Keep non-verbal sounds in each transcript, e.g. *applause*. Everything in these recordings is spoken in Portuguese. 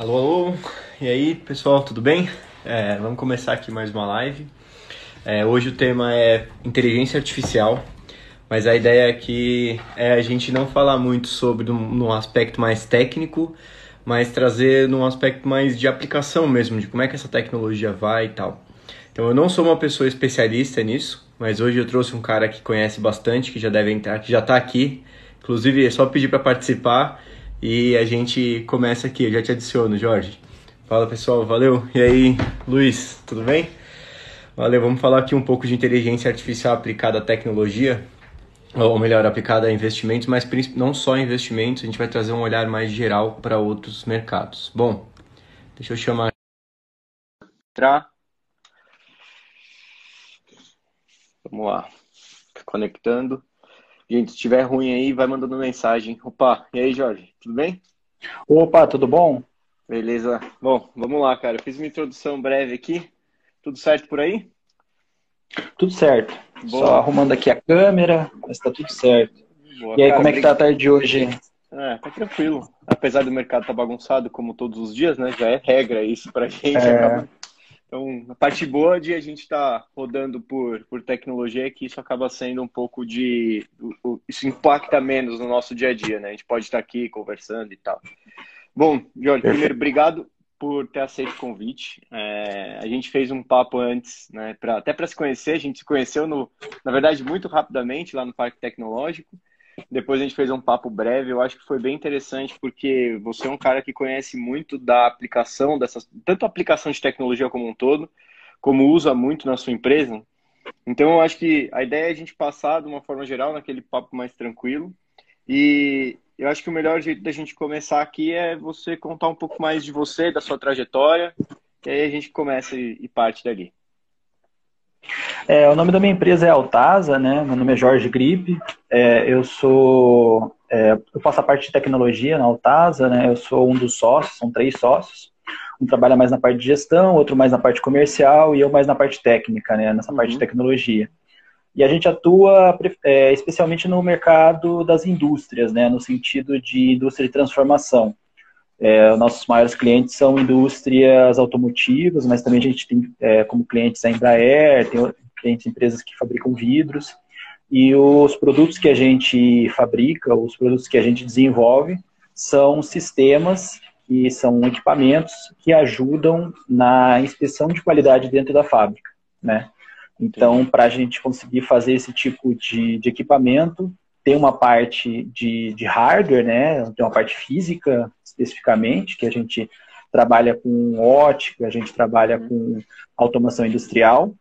Alô, alô, e aí pessoal, tudo bem? É, vamos começar aqui mais uma live. É, hoje o tema é inteligência artificial, mas a ideia aqui é a gente não falar muito sobre um, aspecto mais técnico, mas trazer num aspecto mais de aplicação mesmo, de como é que essa tecnologia vai e tal. Então eu não sou uma pessoa especialista nisso, mas hoje eu trouxe um cara que conhece bastante, que já deve entrar, que já está aqui. Inclusive é só pedir para participar e a gente começa aqui, eu já te adiciono, Jorge. Fala pessoal, valeu. E aí, Luiz, tudo bem? Valeu, vamos falar aqui um pouco de inteligência artificial aplicada à tecnologia, ou melhor, aplicada a investimentos, mas não só investimentos, a gente vai trazer um olhar mais geral para outros mercados. Bom, deixa eu chamar. Vamos lá, conectando. Gente, se estiver ruim aí, vai mandando mensagem. Opa, e aí, Jorge, tudo bem? Opa, tudo bom? Beleza. Bom, vamos lá, cara. Eu fiz uma introdução breve aqui. Tudo certo por aí? Tudo certo. Só arrumando aqui a câmera, mas tá tudo certo. Boa, e aí, cara, como é que tá a tarde de hoje? É, tá tranquilo. Apesar do mercado estar tá bagunçado, como todos os dias, né? Já é regra isso pra gente. É... Acaba então, a parte boa de a gente estar tá rodando por, por tecnologia é que isso acaba sendo um pouco de. Isso impacta menos no nosso dia a dia, né? A gente pode estar aqui conversando e tal. Bom, Jorge, primeiro, obrigado por ter aceito o convite. É, a gente fez um papo antes, né? Pra, até para se conhecer, a gente se conheceu, no, na verdade, muito rapidamente lá no Parque Tecnológico. Depois a gente fez um papo breve, eu acho que foi bem interessante porque você é um cara que conhece muito da aplicação dessas, tanto a aplicação de tecnologia como um todo, como usa muito na sua empresa. Então eu acho que a ideia é a gente passar de uma forma geral naquele papo mais tranquilo. E eu acho que o melhor jeito da gente começar aqui é você contar um pouco mais de você, da sua trajetória, e aí a gente começa e, e parte dali. É, o nome da minha empresa é Altasa, né? Meu nome é Jorge Gripe. É, eu sou, é, eu faço a parte de tecnologia na Altasa, né? Eu sou um dos sócios, são três sócios. Um trabalha mais na parte de gestão, outro mais na parte comercial e eu mais na parte técnica, né? Nessa uhum. parte de uhum. tecnologia. E a gente atua é, especialmente no mercado das indústrias, né? No sentido de indústria de transformação. É, nossos maiores clientes são indústrias automotivas, mas também a gente tem é, como clientes a Embraer, tem clientes empresas que fabricam vidros. E os produtos que a gente fabrica, os produtos que a gente desenvolve, são sistemas e são equipamentos que ajudam na inspeção de qualidade dentro da fábrica, né? Então, para a gente conseguir fazer esse tipo de, de equipamento, tem uma parte de, de hardware, né? Tem uma parte física especificamente, que a gente trabalha com ótica, a gente trabalha uhum. com automação industrial.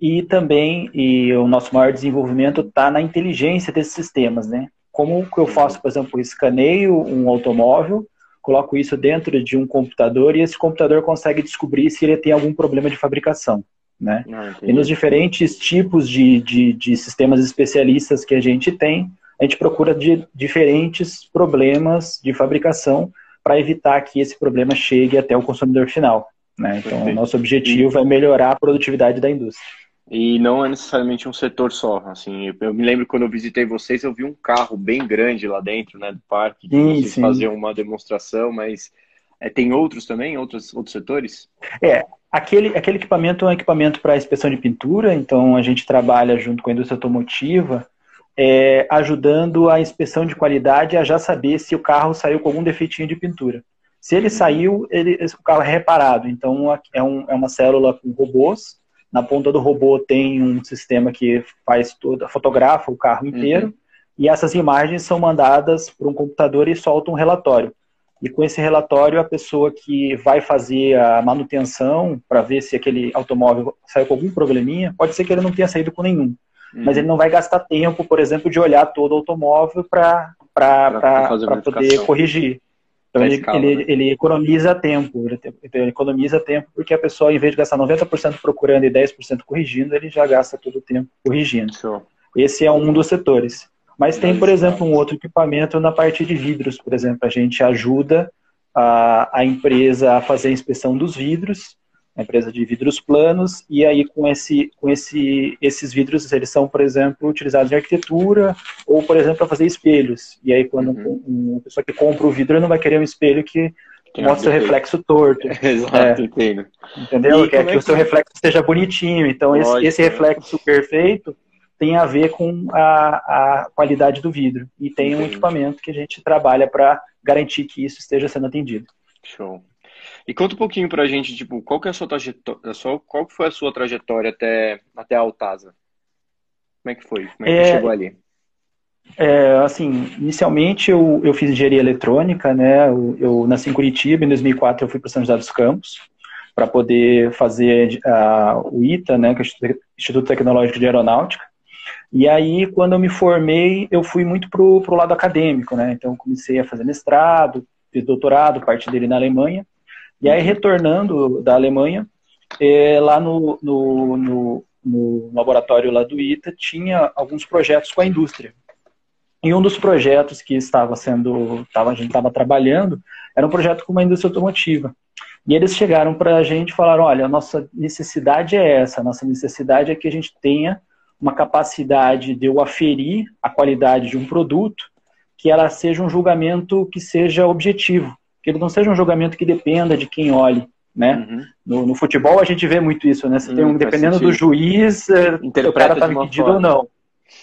E também e o nosso maior desenvolvimento está na inteligência desses sistemas, né? Como que eu faço, por exemplo, escaneio um automóvel, coloco isso dentro de um computador e esse computador consegue descobrir se ele tem algum problema de fabricação. Né? Ah, e nos diferentes tipos de, de, de, sistemas especialistas que a gente tem, a gente procura de diferentes problemas de fabricação para evitar que esse problema chegue até o consumidor final. Né? Então, Perfeito. o nosso objetivo e... é melhorar a produtividade da indústria. E não é necessariamente um setor só. Assim, eu me lembro quando eu visitei vocês, eu vi um carro bem grande lá dentro, né, do parque, que sim, vocês sim. faziam uma demonstração, mas é, tem outros também, outros, outros setores? É, aquele, aquele equipamento é um equipamento para inspeção de pintura, então a gente trabalha junto com a indústria automotiva, é, ajudando a inspeção de qualidade a já saber se o carro saiu com algum defeitinho de pintura. Se ele saiu, ele, o carro é reparado. Então é, um, é uma célula com robôs. Na ponta do robô tem um sistema que faz toda, fotografa o carro inteiro. Uhum. E essas imagens são mandadas para um computador e solta um relatório. E com esse relatório, a pessoa que vai fazer a manutenção para ver se aquele automóvel saiu com algum probleminha, pode ser que ele não tenha saído com nenhum. Uhum. Mas ele não vai gastar tempo, por exemplo, de olhar todo o automóvel para poder corrigir. Então ele, escala, ele, né? ele, economiza tempo, ele, ele, economiza tempo porque a pessoa, em vez de gastar 90% procurando e 10% corrigindo, ele já gasta todo o tempo corrigindo. Show. Esse é um dos setores. Mas tem, por exemplo, um outro equipamento na parte de vidros, por exemplo. A gente ajuda a, a empresa a fazer a inspeção dos vidros, a empresa de vidros planos, e aí com, esse, com esse, esses vidros, eles são, por exemplo, utilizados em arquitetura, ou, por exemplo, para fazer espelhos. E aí, quando uhum. uma pessoa que compra o vidro, não vai querer um espelho que mostra seu reflexo torto. *laughs* Exato, é, entendo. Entendeu? Quer que, é que o seu reflexo seja bonitinho. Então, Lógico, esse, esse reflexo né? perfeito tem a ver com a, a qualidade do vidro. E tem um equipamento que a gente trabalha para garantir que isso esteja sendo atendido. Show. E conta um pouquinho pra gente, tipo, qual que é a sua trajetória, qual foi a sua trajetória até, até a Altasa? Como é que foi? Como é que é, chegou ali? É, assim, inicialmente eu, eu fiz engenharia eletrônica, né? Eu, eu nasci em Curitiba, em 2004 eu fui para São José dos Campos para poder fazer uh, o ITA, né? Que é o Instituto Tecnológico de Aeronáutica. E aí, quando eu me formei, eu fui muito pro, pro lado acadêmico, né? Então, comecei a fazer mestrado, fiz doutorado, parte dele na Alemanha. E aí, retornando da Alemanha, é, lá no, no, no, no, laboratório lá do ITA, tinha alguns projetos com a indústria. E um dos projetos que estava sendo, tava, a gente estava trabalhando, era um projeto com uma indústria automotiva. E eles chegaram para a gente e falaram, olha, a nossa necessidade é essa, a nossa necessidade é que a gente tenha uma capacidade de eu aferir a qualidade de um produto, que ela seja um julgamento que seja objetivo que ele não seja um julgamento que dependa de quem olhe, né? Uhum. No, no, futebol a gente vê muito isso, né? Você hum, tem um, dependendo do juiz, é, o cara tá impedido ou não.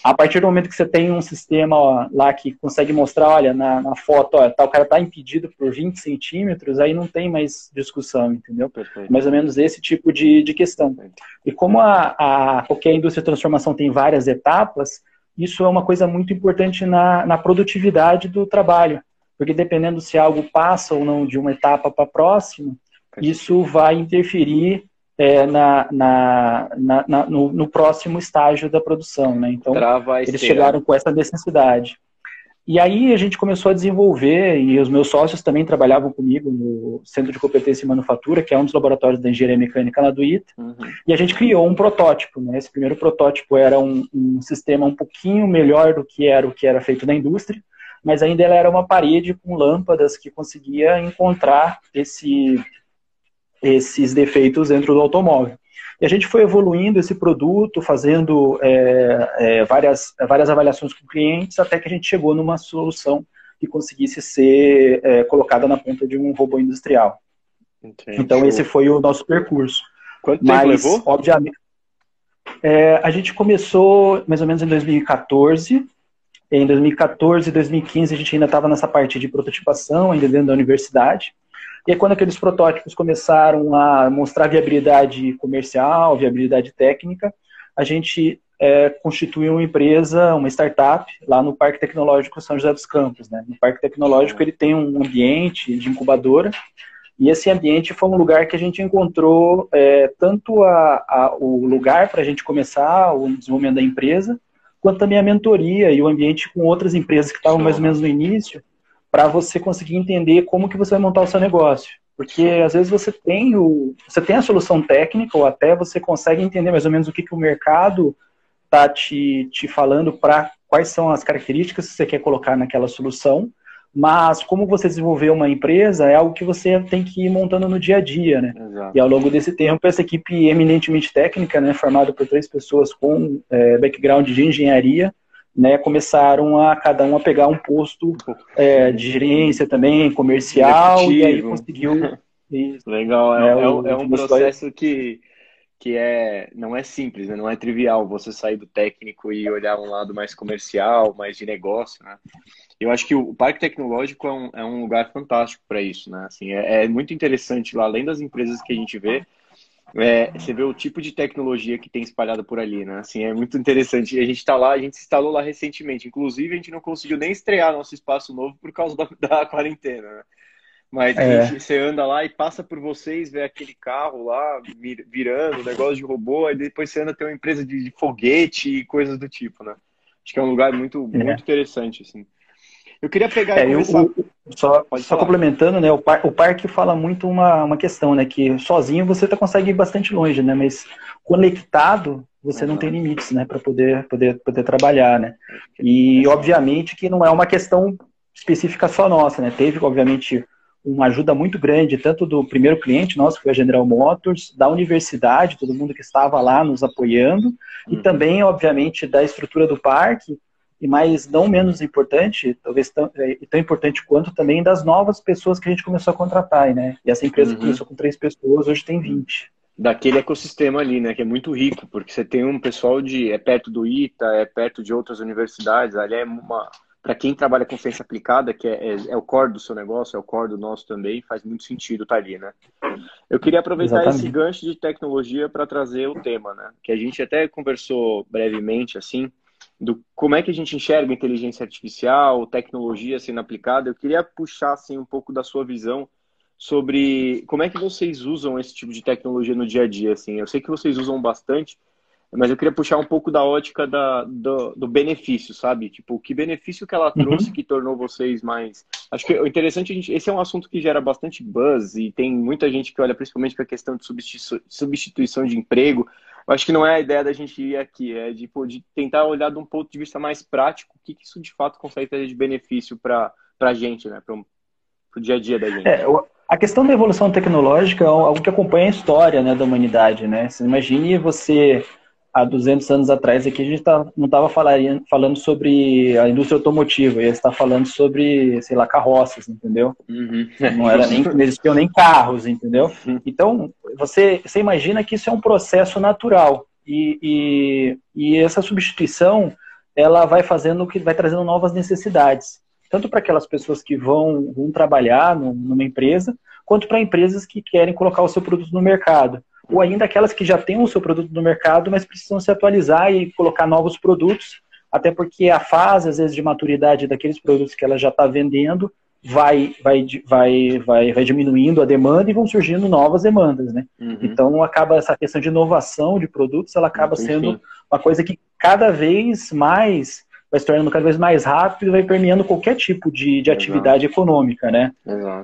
A partir do momento que você tem um sistema ó, lá que consegue mostrar, olha, na, na foto, ó, tá, o cara está impedido por 20 centímetros, aí não tem mais discussão, entendeu? Perfeito. Mais ou menos esse tipo de, de questão. E como a, a, qualquer indústria de transformação tem várias etapas, isso é uma coisa muito importante na, na produtividade do trabalho porque dependendo se algo passa ou não de uma etapa para a próxima, isso vai interferir é, na, na, na, no, no, próximo estágio da produção. Né? Então, eles chegaram com essa necessidade. E aí a gente começou a desenvolver, e os meus sócios também trabalhavam comigo no Centro de Competência em Manufatura, que é um dos laboratórios da engenharia mecânica lá do ITA, uhum. e a gente criou um protótipo. Né? Esse primeiro protótipo era um, um sistema um pouquinho melhor do que era o que era feito na indústria, mas ainda ela era uma parede com lâmpadas que conseguia encontrar esse, esses defeitos dentro do automóvel. E a gente foi evoluindo esse produto, fazendo é, é, várias, várias avaliações com clientes, até que a gente chegou numa solução que conseguisse ser é, colocada na ponta de um robô industrial. Entendi. Então esse foi o nosso percurso. Quanto tempo Mas, levou? Obviamente, é, a gente começou mais ou menos em 2014 em 2014 e 2015 a gente ainda estava nessa parte de prototipação, ainda dentro da universidade. E aí, quando aqueles protótipos começaram a mostrar viabilidade comercial, viabilidade técnica, a gente é, constituiu uma empresa, uma startup, lá no Parque Tecnológico São José dos Campos. Né? No Parque Tecnológico ele tem um ambiente de incubadora, e esse ambiente foi um lugar que a gente encontrou é, tanto a, a, o lugar para a gente começar o desenvolvimento da empresa, quanto também a mentoria e o ambiente com outras empresas que estavam mais ou menos no início, para você conseguir entender como que você vai montar o seu negócio. Porque às vezes você tem, o, você tem a solução técnica, ou até você consegue entender mais ou menos o que, que o mercado está te, te falando para quais são as características que você quer colocar naquela solução, mas como você desenvolver uma empresa é algo que você tem que ir montando no dia a dia, né? Exato. E ao longo desse tempo, essa equipe eminentemente técnica, né, formada por três pessoas com é, background de engenharia, né, começaram a cada um a pegar um posto é, de gerência também, comercial, e aí conseguiu. *laughs* Isso, Legal, é, é, é um processo que que é não é simples, né? não é trivial você sair do técnico e olhar um lado mais comercial, mais de negócio, né? Eu acho que o Parque Tecnológico é um, é um lugar fantástico para isso, né? Assim, é, é, muito interessante lá, além das empresas que a gente vê, é, você vê o tipo de tecnologia que tem espalhada por ali, né? Assim, é muito interessante. A gente está lá, a gente se instalou lá recentemente. Inclusive, a gente não conseguiu nem estrear nosso espaço novo por causa da, *laughs* da quarentena, né? Mas é. gente, você anda lá e passa por vocês, vê aquele carro lá virando, negócio de robô, aí depois você anda ter uma empresa de, de foguete e coisas do tipo, né? Acho que é um lugar muito, é. muito interessante, assim. Eu queria pegar é, eu, só, só complementando, né? O, par, o parque fala muito uma, uma questão, né? Que sozinho você tá, consegue ir bastante longe, né? Mas conectado você uhum. não tem limites, né? Para poder, poder, poder trabalhar, né? E obviamente que não é uma questão específica só nossa, né? Teve, obviamente, uma ajuda muito grande, tanto do primeiro cliente nosso, que foi a General Motors, da universidade, todo mundo que estava lá nos apoiando, uhum. e também, obviamente, da estrutura do parque, e mais não menos importante, talvez tão, é, tão importante quanto também das novas pessoas que a gente começou a contratar, né? E essa empresa uhum. começou com três pessoas, hoje tem 20. Daquele ecossistema ali, né? Que é muito rico, porque você tem um pessoal de. é perto do ITA, é perto de outras universidades, ali é uma. Para quem trabalha com ciência aplicada, que é, é, é, o core do seu negócio, é o core do nosso também, faz muito sentido estar tá ali, né? Eu queria aproveitar Exatamente. esse gancho de tecnologia para trazer o tema, né? Que a gente até conversou brevemente, assim, do como é que a gente enxerga inteligência artificial, tecnologia sendo aplicada. Eu queria puxar assim um pouco da sua visão sobre como é que vocês usam esse tipo de tecnologia no dia a dia. Assim, eu sei que vocês usam bastante, mas eu queria puxar um pouco da ótica da, do, do benefício, sabe? Tipo, que benefício que ela uhum. trouxe uhum. que tornou vocês mais. Acho que o interessante, a gente, esse é um assunto que gera bastante buzz e tem muita gente que olha principalmente para a questão de substituição de emprego. Eu acho que não é a ideia da gente ir aqui, é de, pô, de tentar olhar de um ponto de vista mais prático, o que, que isso de fato consegue trazer de benefício para a gente, né? Para o dia a dia da gente. É, a questão da evolução tecnológica é algo que acompanha a história né, da humanidade, né? Você imagine você há 200 anos atrás aqui a gente tá, não estava falando sobre a indústria automotiva, ia estar falando sobre, sei lá, carroças, entendeu? Uhum. Não era nem não existiam nem carros, entendeu? Uhum. Então você, você imagina que isso é um processo natural e, e, e essa substituição ela vai fazendo que vai trazendo novas necessidades, tanto para aquelas pessoas que vão, vão trabalhar numa empresa, quanto para empresas que querem colocar o seu produto no mercado ou ainda aquelas que já têm o seu produto no mercado, mas precisam se atualizar e colocar novos produtos, até porque a fase, às vezes, de maturidade daqueles produtos que ela já está vendendo vai, vai, vai, vai, vai diminuindo a demanda e vão surgindo novas demandas, né? Uhum. Então, acaba essa questão de inovação de produtos, ela acaba sendo uma coisa que cada vez mais vai se tornando cada vez mais rápido e vai permeando qualquer tipo de, de atividade econômica, né?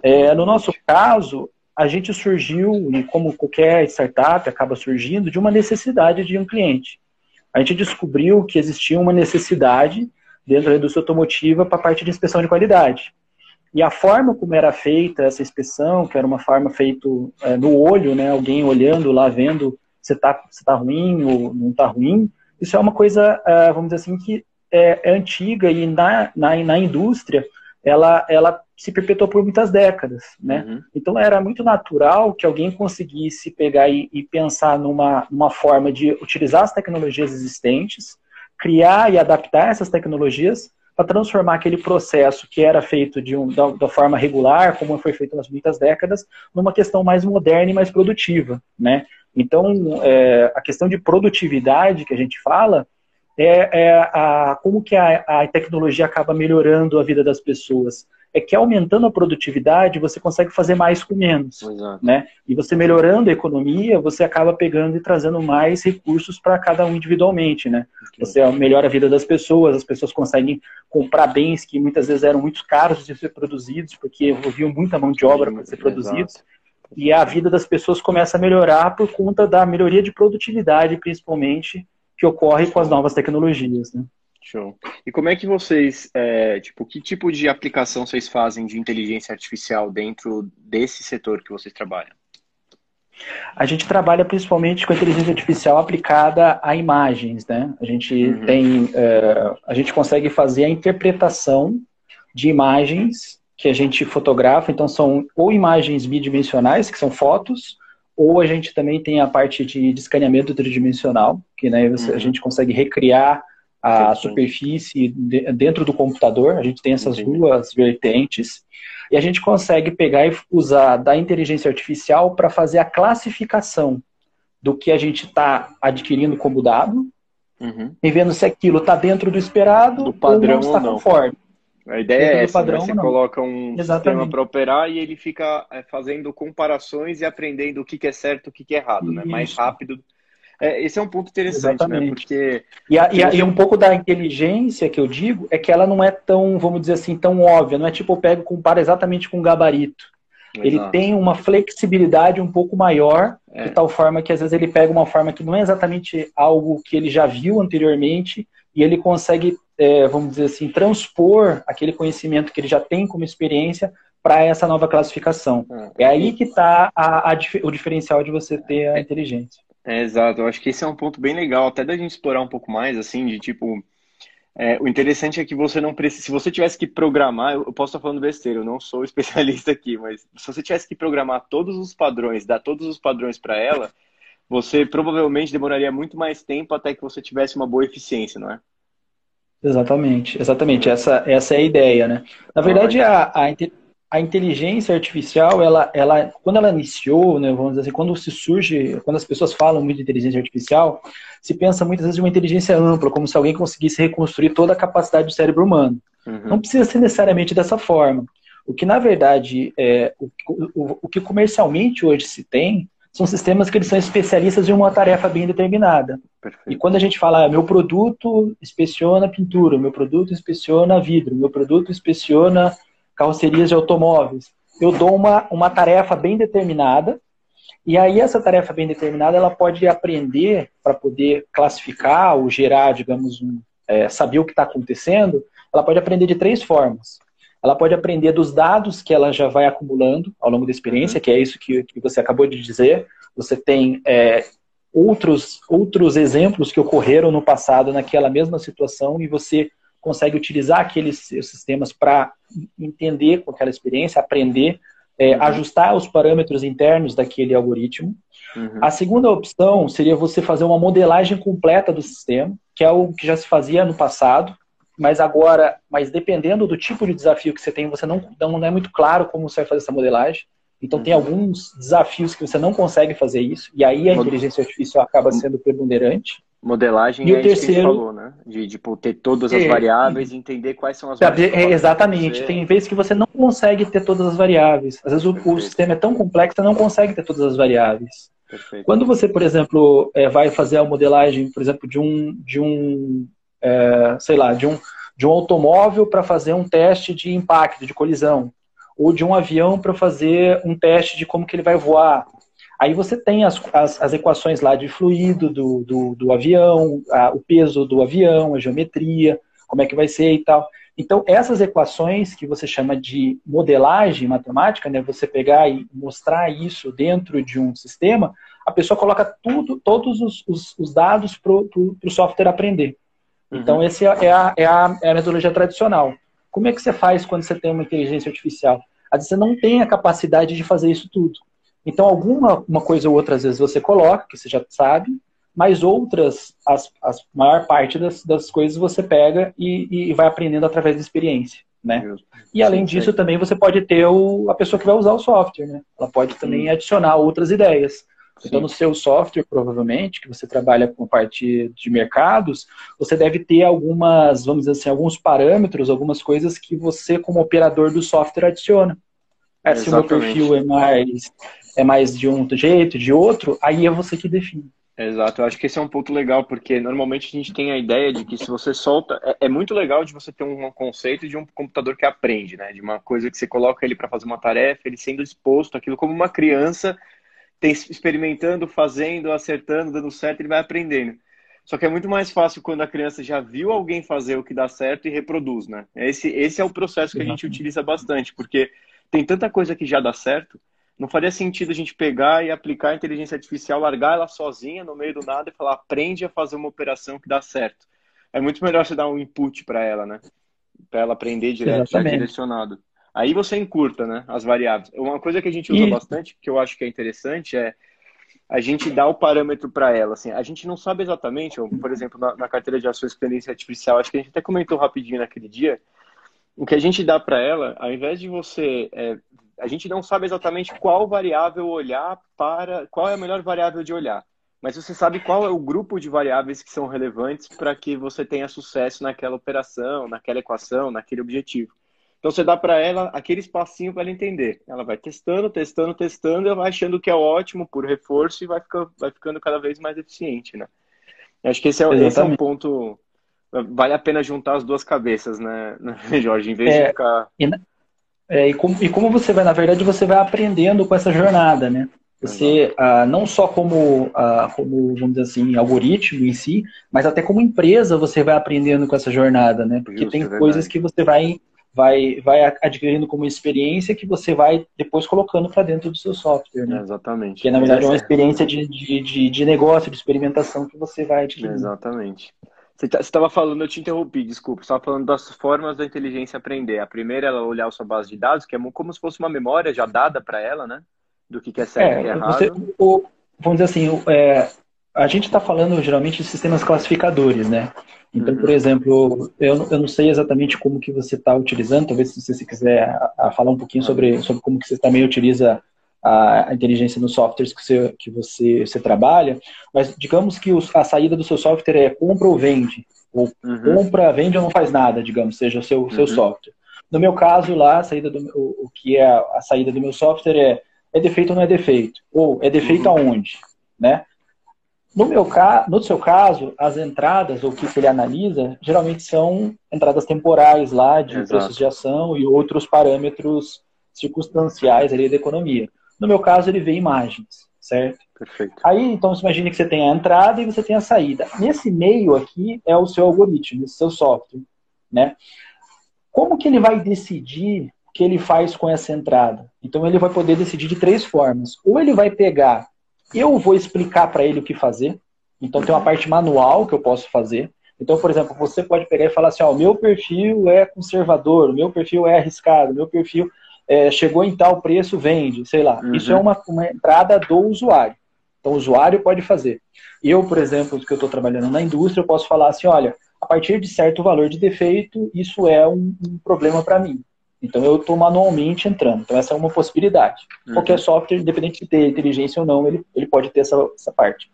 É, no nosso caso, a gente surgiu, e como qualquer startup acaba surgindo, de uma necessidade de um cliente. A gente descobriu que existia uma necessidade dentro da indústria automotiva para a parte de inspeção de qualidade. E a forma como era feita essa inspeção, que era uma forma feita é, no olho, né, alguém olhando lá, vendo se está se tá ruim ou não está ruim, isso é uma coisa, é, vamos dizer assim, que é, é antiga e na, na, na indústria ela, ela se perpetuou por muitas décadas, né? Uhum. Então era muito natural que alguém conseguisse pegar e, e, pensar numa, numa forma de utilizar as tecnologias existentes, criar e adaptar essas tecnologias para transformar aquele processo que era feito de um, da, da, forma regular, como foi feito nas muitas décadas, numa questão mais moderna e mais produtiva, né? Então, é, a questão de produtividade que a gente fala, é, é a, como que a, a, tecnologia acaba melhorando a vida das pessoas. É que aumentando a produtividade, você consegue fazer mais com menos. Exato. Né? E você melhorando a economia, você acaba pegando e trazendo mais recursos para cada um individualmente. Né? Você melhora a vida das pessoas, as pessoas conseguem comprar bens que muitas vezes eram muito caros de ser produzidos, porque envolviam muita mão de obra para ser produzidos. Exato. E a vida das pessoas começa a melhorar por conta da melhoria de produtividade, principalmente, que ocorre com as novas tecnologias, né? Show. E como é que vocês, é, tipo, que tipo de aplicação vocês fazem de inteligência artificial dentro desse setor que vocês trabalham? A gente trabalha principalmente com inteligência artificial aplicada a imagens, né? A gente uhum. tem, é, a gente consegue fazer a interpretação de imagens que a gente fotografa, então são ou imagens bidimensionais, que são fotos, ou a gente também tem a parte de, de escaneamento tridimensional, que né, você, uhum. a gente consegue recriar a superfície de, dentro do computador. A gente tem essas Entendi. duas vertentes. E a gente consegue pegar e usar da inteligência artificial para fazer a classificação do que a gente está adquirindo como dado uhum. e vendo se aquilo está dentro do esperado do padrão ou não está conforme. A ideia é essa, né? padrão, né? Você não. coloca um Exatamente. sistema para operar e ele fica é, fazendo comparações e aprendendo o que, que é certo e o que, que é errado, né? Mais rápido. É, esse é um ponto interessante, né? Exatamente. né? Porque... E, a, e, a, e, um pouco da inteligência que eu digo é que ela não é tão, vamos dizer assim, tão óbvia. Não é tipo, eu pego e comparo exatamente com um gabarito. Exato. Ele tem uma flexibilidade um pouco maior, é. de tal forma que às vezes ele pega uma forma que não é exatamente algo que ele já viu anteriormente e ele consegue é, vamos dizer assim, transpor aquele conhecimento que ele já tem como experiência para essa nova classificação. É, é aí que está o diferencial de você ter a inteligência. É, exato, eu acho que esse é um ponto bem legal, até da gente explorar um pouco mais, assim, de tipo, É, o interessante é que você não precisa. Se você tivesse que programar, eu posso estar falando besteira, eu não sou *laughs* especialista aqui, mas se você tivesse que programar todos os padrões, dar todos os padrões para ela, você provavelmente demoraria muito mais tempo até que você tivesse uma boa eficiência, não é? Exatamente, exatamente. Essa, essa é a ideia, né? Na verdade, a, a, a inteligência artificial, ela, ela, quando ela iniciou, né, vamos dizer assim, quando se surge, quando as pessoas falam muito de inteligência artificial, se pensa muitas vezes de uma inteligência ampla, como se alguém conseguisse reconstruir toda a capacidade do cérebro humano. Uhum. Não precisa ser necessariamente dessa forma. O que, na verdade, é, o, o, o que comercialmente hoje se tem são sistemas que eles são especialistas em uma tarefa bem determinada. Perfeito. E quando a gente fala, ah, meu produto inspeciona pintura, meu produto inspeciona vidro, meu produto inspeciona carrocerias de automóveis, eu dou uma, uma tarefa bem determinada, e aí essa tarefa bem determinada, ela pode aprender para poder classificar ou gerar, digamos, um, é, saber o que está acontecendo, ela pode aprender de três formas. Ela pode aprender dos dados que ela já vai acumulando ao longo da experiência, que é isso que, que você acabou de dizer. Você tem é, outros, outros exemplos que ocorreram no passado naquela mesma situação e você consegue utilizar aqueles sistemas para entender com aquela experiência, aprender, é, uhum. ajustar os parâmetros internos daquele algoritmo. Uhum. A segunda opção seria você fazer uma modelagem completa do sistema, que é algo que já se fazia no passado, mas agora, mas dependendo do tipo de desafio que você tem, você não, não é muito claro como você vai fazer essa modelagem. Então tem uhum. alguns desafios que você não consegue fazer isso, e aí a inteligência artificial acaba sendo preponderante. Modelagem e é o terceiro, isso que a gente falou, né? De tipo, ter todas as é, variáveis e entender quais são as variáveis. É, exatamente. Tem vezes que você não consegue ter todas as variáveis. Às vezes o, o, sistema é tão complexo que você não consegue ter todas as variáveis. Perfeito. Quando você, por exemplo, é, vai fazer a modelagem, por exemplo, de um, de um é, sei lá, de um, de um automóvel para fazer um teste de impacto, de colisão, ou de um avião para fazer um teste de como que ele vai voar. Aí você tem as, as, as equações lá de fluido do, do, do avião, a, o peso do avião, a geometria, como é que vai ser e tal. Então, essas equações que você chama de modelagem matemática, né, você pegar e mostrar isso dentro de um sistema, a pessoa coloca tudo, todos os, os, os dados para o software aprender. Então, uhum. essa é a, é, a, é a metodologia tradicional. Como é que você faz quando você tem uma inteligência artificial? Às vezes você não tem a capacidade de fazer isso tudo. Então, alguma uma coisa ou outra, às vezes você coloca, que você já sabe, mas outras, as, as maior parte das, das coisas você pega e, e vai aprendendo através da experiência. Né? E além disso, também você pode ter o, a pessoa que vai usar o software. Né? Ela pode também adicionar outras ideias. Então, no seu software, provavelmente, que você trabalha com parte de mercados, você deve ter algumas, vamos dizer assim, alguns parâmetros, algumas coisas que você, como operador do software, adiciona. É, se o meu perfil é mais, é mais de um jeito, de outro, aí é você que define. Exato, eu acho que esse é um ponto legal, porque normalmente a gente tem a ideia de que se você solta. É, é muito legal de você ter um conceito de um computador que aprende, né? De uma coisa que você coloca ele para fazer uma tarefa, ele sendo exposto aquilo como uma criança experimentando, fazendo, acertando, dando certo, ele vai aprendendo. Só que é muito mais fácil quando a criança já viu alguém fazer o que dá certo e reproduz, né? Esse, esse é o processo que a gente utiliza bastante, porque tem tanta coisa que já dá certo, não faria sentido a gente pegar e aplicar a inteligência artificial, largar ela sozinha no meio do nada e falar, aprende a fazer uma operação que dá certo. É muito melhor você dar um input para ela, né? Para ela aprender direto, já direcionado. Aí você encurta, né, as variáveis. Uma coisa que a gente usa e... bastante, que eu acho que é interessante, é a gente dar o parâmetro para ela. Assim, a gente não sabe exatamente, por exemplo, na, na carteira de ações de dependência artificial, acho que a gente até comentou rapidinho naquele dia, o que a gente dá para ela, ao invés de você. É, a gente não sabe exatamente qual variável olhar para. qual é a melhor variável de olhar. Mas você sabe qual é o grupo de variáveis que são relevantes para que você tenha sucesso naquela operação, naquela equação, naquele objetivo. Então você dá para ela aquele espacinho para ela entender. Ela vai testando, testando, testando, ela vai achando que é ótimo por reforço e vai ficando, vai ficando cada vez mais eficiente, né? Eu acho que esse é, esse é um ponto. Vale a pena juntar as duas cabeças, né, *laughs* Jorge? Em vez é, de ficar. E, é, e, como, e como você vai, na verdade, você vai aprendendo com essa jornada, né? Você, ah, não só como, ah, como, vamos dizer assim, algoritmo em si, mas até como empresa você vai aprendendo com essa jornada, né? Porque Justo, tem é coisas que você vai vai, vai adquirindo como experiência que você vai depois colocando para dentro do seu software. Né? exatamente. Que na verdade é uma experiência de, de, de, negócio, de experimentação que você vai adquirindo. Exatamente. Você estava tá, falando, eu te interrompi, desculpa. Você estava falando das formas da inteligência aprender. A primeira é ela olhar a sua base de dados, que é como se fosse uma memória já dada para ela, né? Do que, que é certo e que é errado. Você, o, vamos dizer assim, é, a gente está falando geralmente de sistemas classificadores, né? Então, uhum. por exemplo, eu, eu não sei exatamente como que você está utilizando, talvez se você quiser a, a falar um pouquinho sobre, sobre como que você também utiliza a, a inteligência nos softwares que você, que você, você trabalha, mas digamos que os, a saída do seu software é compra ou vende, ou uhum. compra, vende ou não faz nada, digamos, seja o seu, uhum. seu software. No meu caso lá, a saída do, o, o que é a, a, saída do meu software é é defeito ou não é defeito? Ou é defeito uhum. aonde? Né? No, meu no seu caso, as entradas, ou o que ele analisa, geralmente são entradas temporais lá, de Exato. preços de ação e outros parâmetros circunstanciais ali da economia. No meu caso, ele vê imagens, certo? Perfeito. Aí, então, você imagine que você tem a entrada e você tem a saída. Nesse meio aqui é o seu algoritmo, o seu software, né? Como que ele vai decidir o que ele faz com essa entrada? Então, ele vai poder decidir de três formas. Ou ele vai pegar, eu vou explicar para ele o que fazer. Então, tem uma parte manual que eu posso fazer. Então, por exemplo, você pode pegar e falar assim: ó, meu perfil é conservador, meu perfil é arriscado, meu perfil é, chegou em tal preço, vende, sei lá. Uhum. Isso é uma, uma entrada do usuário. Então, o usuário pode fazer. Eu, por exemplo, que eu estou trabalhando na indústria, eu posso falar assim, olha, a partir de certo valor de defeito, isso é um, um problema para mim. Então, eu estou manualmente entrando. Então, essa é uma possibilidade. Uhum. Qualquer software, independente de ter inteligência ou não, ele, ele pode ter essa, essa parte.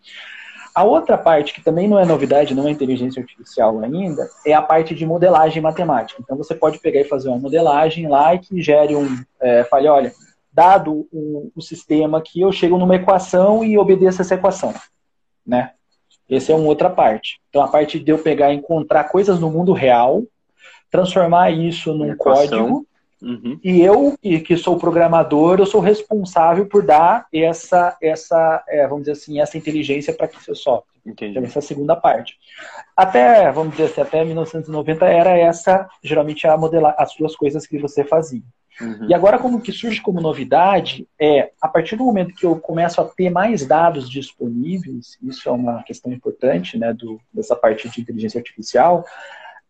A outra parte, que também não é novidade, não é inteligência artificial ainda, é a parte de modelagem matemática. Então, você pode pegar e fazer uma modelagem lá e que gere um. É, fale, olha, dado o, o sistema aqui, eu chego numa equação e obedeço essa equação. Né? Essa é uma outra parte. Então, a parte de eu pegar e encontrar coisas no mundo real, transformar isso num código Uhum. E eu, que sou programador, eu sou responsável por dar essa, essa é, vamos dizer assim, essa inteligência para que software. Entendi. Então, essa é segunda parte. Até, vamos dizer assim, até 1990 era essa, geralmente, a modelar as suas coisas que você fazia. Uhum. E agora, como que surge como novidade, é a partir do momento que eu começo a ter mais dados disponíveis, isso é uma questão importante, né, do, dessa parte de inteligência artificial,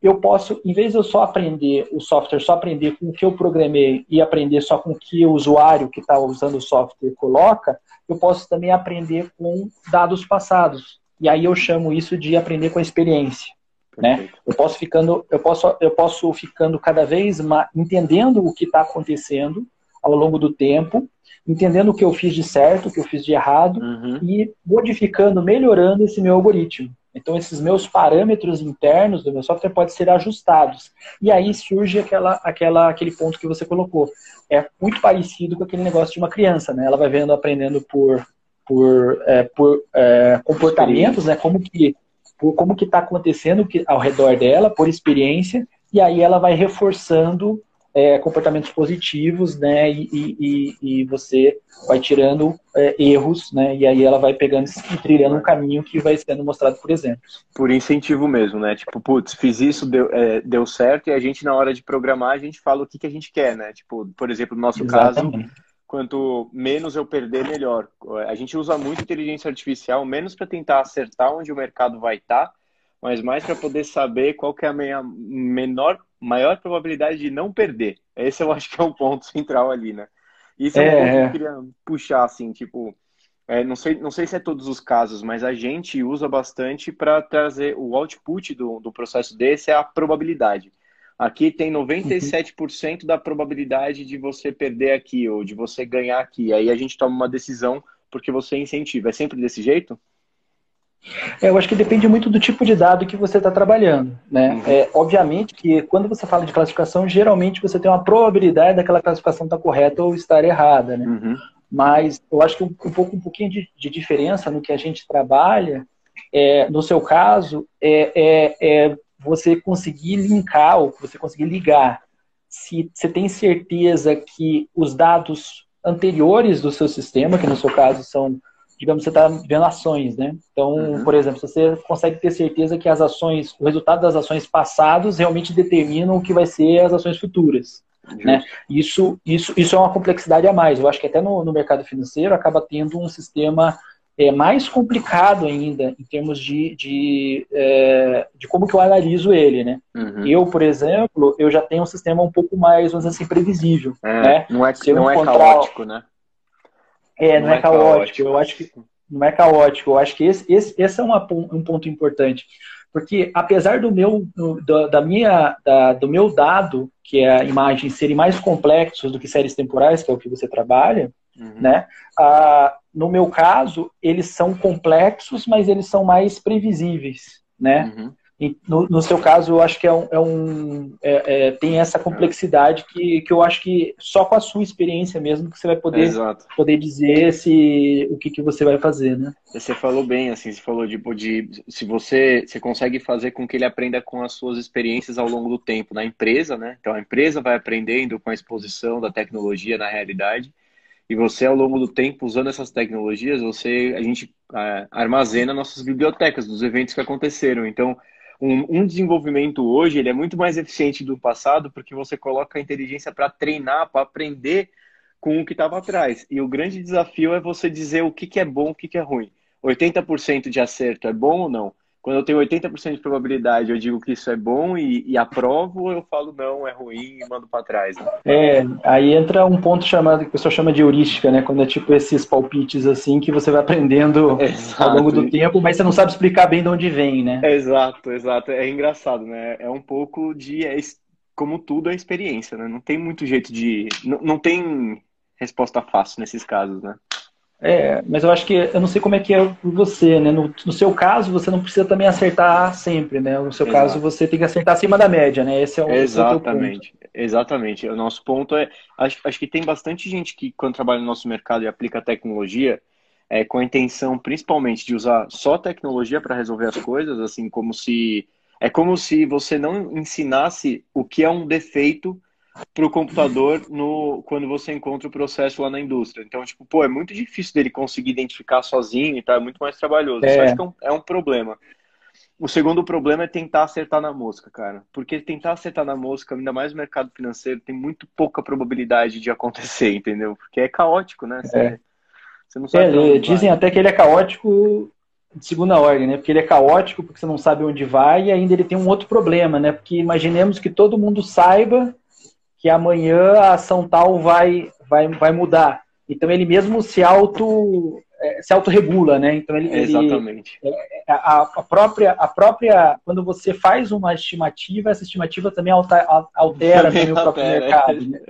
eu posso, em vez de eu só aprender o software, só aprender com o que eu programei e aprender só com o que o usuário que está usando o software coloca, eu posso também aprender com dados passados. E aí eu chamo isso de aprender com a experiência. Né? Eu posso ficando, eu posso, eu posso ficando cada vez mais entendendo o que está acontecendo ao longo do tempo, entendendo o que eu fiz de certo, o que eu fiz de errado uhum. e modificando, melhorando esse meu algoritmo. Então, esses meus parâmetros internos do meu software podem ser ajustados. E aí surge aquela, aquela, aquele ponto que você colocou. É muito parecido com aquele negócio de uma criança, né? Ela vai vendo, aprendendo por, por, é, por é, comportamentos, né? Como que por como que está acontecendo ao redor dela, por experiência, e aí ela vai reforçando é, comportamentos positivos, né? E, e, e, você vai tirando é, erros, né? E aí ela vai pegando e trilhando um caminho que vai sendo mostrado por exemplos. Por incentivo mesmo, né? Tipo, putz, fiz isso, deu, é, deu certo, e a gente, na hora de programar, a gente fala o que, que a gente quer, né? Tipo, por exemplo, no nosso Exatamente. caso, quanto menos eu perder, melhor. A gente usa muito inteligência artificial, menos para tentar acertar onde o mercado vai estar, tá, mas mais para poder saber qual que é a menor maior probabilidade de não perder. Esse eu *laughs* acho que é o ponto central ali, né? Isso é, é um ponto que eu é. queria puxar, assim, tipo, é, não, sei, não sei se é todos os casos, mas a gente usa bastante para trazer o output do, do processo desse é a probabilidade. Aqui tem 97% da probabilidade de você perder aqui ou de você ganhar aqui. Aí a gente toma uma decisão porque você incentiva. É sempre desse jeito? É, eu acho que depende muito do tipo de dado que você está trabalhando. Né? Uhum. É, obviamente que quando você fala de classificação, geralmente você tem uma probabilidade daquela classificação estar tá correta ou estar errada. Né? Uhum. Mas eu acho que um, um pouco um pouquinho de, de, diferença no que a gente trabalha, é, no seu caso, é, é, é você conseguir linkar ou você conseguir ligar. Se você tem certeza que os dados anteriores do seu sistema, que no seu caso são digamos, você está vendo ações, né? Então, uhum. por exemplo, você consegue ter certeza que as ações, o resultado das ações passadas realmente determinam o que vai ser as ações futuras. Né? Isso, isso, isso é uma complexidade a mais. Eu acho que até no, no mercado financeiro acaba tendo um sistema é mais complicado ainda em termos de, de, é, de como que eu analiso ele, né? Uhum. Eu, por exemplo, eu já tenho um sistema um pouco mais, vamos dizer assim, previsível, é, né? Não é, não é caótico, né? É, não, não é, é caótico. caótico. Eu acho que não é caótico. Eu acho que esse, esse, esse é uma, um ponto importante. Porque apesar do meu, do, da minha, da, do meu dado, que é a imagem, serem mais complexos do que séries temporais, que é o que você trabalha, uhum. né? Ah, no meu caso, eles são complexos, mas eles são mais previsíveis, né? Uhum. No, no, seu caso, eu acho que é um, é um é, é, tem essa complexidade que, que eu acho que só com a sua experiência mesmo que você vai poder, poder dizer se, o que, que você vai fazer, né? Você falou bem, assim, você falou tipo, de se você, você consegue fazer com que ele aprenda com as suas experiências ao longo do tempo na empresa, né? Então a empresa vai aprendendo com a exposição da tecnologia na realidade e você ao longo do tempo usando essas tecnologias, você a gente é, armazena nossas bibliotecas dos eventos que aconteceram. Então um, um, desenvolvimento hoje ele é muito mais eficiente do passado porque você coloca a inteligência para treinar, para aprender com o que estava atrás. E o grande desafio é você dizer o que, que é bom, o que, que é ruim. 80% de acerto é bom ou não? Quando eu tenho 80% de probabilidade, eu digo que isso é bom e, e aprovo, eu falo não, é ruim e mando para trás. Né? É, aí entra um ponto chamado que o pessoal chama de heurística, né? Quando é tipo esses palpites assim que você vai aprendendo exato. *laughs* ao longo do tempo, mas você não sabe explicar bem de onde vem, né? Exato, exato. É engraçado, né? É um pouco de. É, como tudo é experiência, né? Não tem muito jeito de. Não, não tem resposta fácil nesses casos, né? É, mas eu acho que eu não sei como é que é você, né? No, no seu caso, você não precisa também acertar sempre, né? No seu Exato. caso, você tem que acertar acima da média, né? Esse é o Exatamente. Exatamente. O nosso ponto é. Acho, acho que tem bastante gente que, quando trabalha no nosso mercado e aplica tecnologia, é, com a intenção principalmente de usar só tecnologia para resolver as coisas, assim, como se. É como se você não ensinasse o que é um defeito para o computador no, quando você encontra o processo lá na indústria. Então, tipo, pô, é muito difícil dele conseguir identificar sozinho e tá, é muito mais trabalhoso. É. Isso acho que é um, é um problema. O segundo problema é tentar acertar na mosca, cara. Porque tentar acertar na mosca, ainda mais no mercado financeiro, tem muito pouca probabilidade de acontecer, entendeu? Porque é caótico, né? Você, é. você não sabe. É, dizem vai. até que ele é caótico de segunda ordem, né? Porque ele é caótico, porque você não sabe onde vai, e ainda ele tem um outro problema, né? Porque imaginemos que todo mundo saiba que amanhã a ação tal vai, vai, vai mudar. Então ele mesmo se auto é, se autorregula, né? Então ele, exatamente ele, é, a, a, própria a própria quando você faz uma estimativa, essa estimativa também altera, altera também o próprio altera, mercado. *laughs* Né?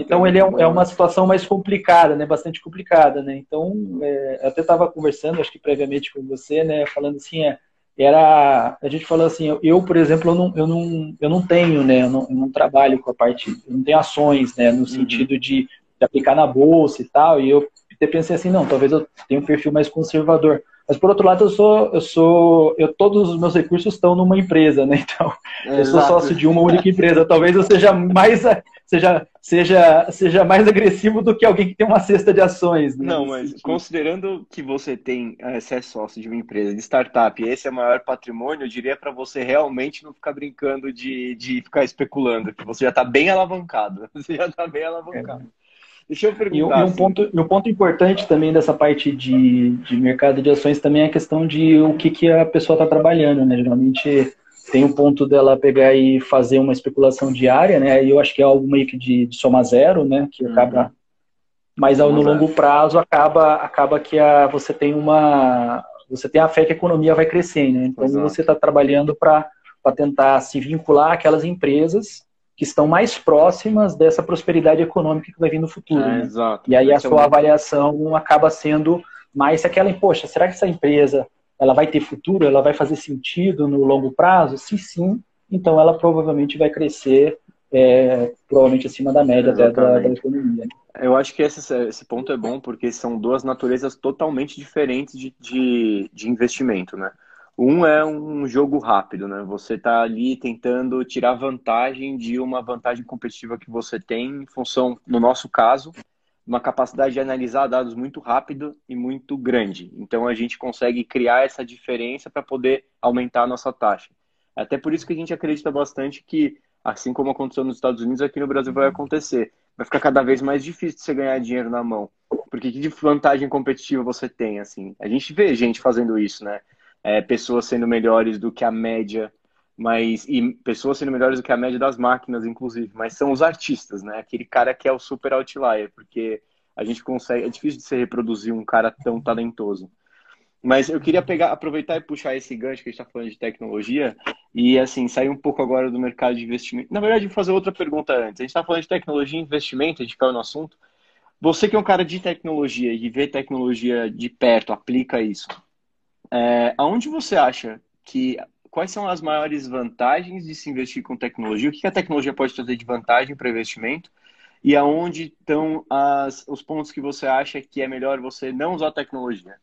então ele é, é, uma situação mais complicada, né? Bastante complicada, né? Então é, eu até estava conversando, acho que previamente com você, né? Falando assim, é, era a gente falou assim eu por exemplo eu não eu não, eu não tenho né eu não, eu não trabalho com a parte eu não tenho ações né no uhum. sentido de, de, aplicar na bolsa e tal e eu pensei assim não talvez eu tenha um perfil mais conservador. Mas por outro lado eu sou eu sou eu todos os meus recursos estão numa empresa né *laughs* então é, eu sou sócio de uma única empresa. Talvez eu seja mais seja seja seja mais agressivo do que alguém que tem uma cesta de ações né? não mas considerando que você tem você é sócio de uma empresa de startup e esse é o maior patrimônio eu diria para você realmente não ficar brincando de, de ficar especulando que você já está bem alavancado *laughs* você já está bem alavancado é. Deixa eu perguntar. E, um, assim. ponto, e um ponto importante também dessa parte de, de mercado de ações também é a questão de o que, que a pessoa está trabalhando, né? Geralmente tem o ponto dela pegar e fazer uma especulação diária, né? E eu acho que é algo meio que de, de soma zero, né? Que uhum. acaba. Mas ao, no longo prazo acaba, acaba que a, você tem uma. Você tem a fé que a economia vai crescer, né? Então Exato. você está trabalhando para tentar se vincular àquelas empresas que estão mais próximas dessa prosperidade econômica que vai vir no futuro. É, né? Exato. E aí a sua avaliação acaba sendo mais aquela, poxa, será que essa empresa ela vai ter futuro? Ela vai fazer sentido no longo prazo? Se sim, então ela provavelmente vai crescer é, provavelmente acima da média até da, da, economia. Eu acho que esse, esse ponto é bom porque são duas naturezas totalmente diferentes de, de, de investimento, né? Um é um jogo rápido, né? Você está ali tentando tirar vantagem de uma vantagem competitiva que você tem em função, no nosso caso, uma capacidade de analisar dados muito rápido e muito grande. Então a gente consegue criar essa diferença para poder aumentar a nossa taxa. Até por isso que a gente acredita bastante que, assim como aconteceu nos Estados Unidos, aqui no Brasil vai acontecer. Vai ficar cada vez mais difícil de você ganhar dinheiro na mão. Porque que vantagem competitiva você tem, assim? A gente vê gente fazendo isso, né? É, pessoas sendo melhores do que a média, mas e pessoas sendo melhores do que a média das máquinas, inclusive. Mas são os artistas, né? Aquele cara que é o super outlier, porque a gente consegue. É difícil de se reproduzir um cara tão talentoso. Mas eu queria pegar, aproveitar e puxar esse gancho que a gente está falando de tecnologia e, assim, sair um pouco agora do mercado de investimento. Na verdade, vou fazer outra pergunta antes. A gente está falando de tecnologia e investimento, a gente caiu no assunto. Você que é um cara de tecnologia e vê tecnologia de perto, aplica isso. É, aonde você acha que quais são as maiores vantagens de se investir com tecnologia? O que a tecnologia pode trazer de vantagem para investimento? E aonde estão as, os pontos que você acha que é melhor você não usar tecnologia?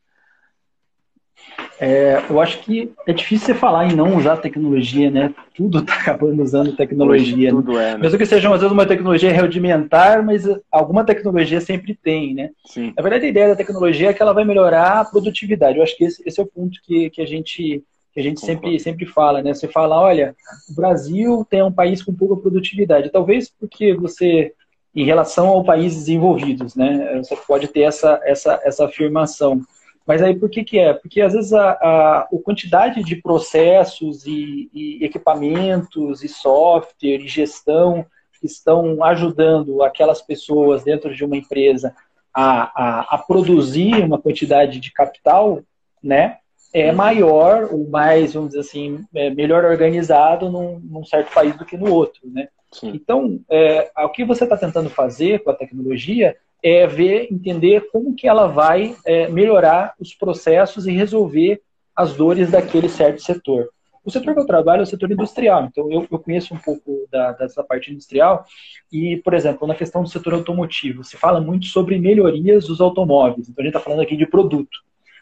É, eu acho que é difícil você falar em não usar tecnologia, né? Tudo está acabando usando tecnologia. Hoje, tudo né? é, né? Mesmo que seja às vezes uma tecnologia rudimentar, mas alguma tecnologia sempre tem, né? Sim. Na verdade, a ideia da tecnologia é que ela vai melhorar a produtividade. Eu acho que esse, esse é o ponto que, que a gente que a gente sempre, sempre fala, né? Você fala, olha, o Brasil tem um país com pouca produtividade. Talvez porque você, em relação ao país desenvolvidos, né? Você pode ter essa, essa, essa afirmação. Mas aí por que, que é? Porque às vezes a, a, a quantidade de processos e, e, equipamentos e software e gestão que estão ajudando aquelas pessoas dentro de uma empresa a, a, a produzir uma quantidade de capital, né? É maior, ou mais, vamos dizer assim, é melhor organizado num, num certo país do que no outro, né? Sim. Então, é, o que você está tentando fazer com a tecnologia é ver, entender como que ela vai é, melhorar os processos e resolver as dores daquele certo setor. O setor que eu trabalho é o setor industrial, então eu, eu conheço um pouco da, dessa parte industrial e, por exemplo, na questão do setor automotivo, se fala muito sobre melhorias dos automóveis, então a gente está falando aqui de produto.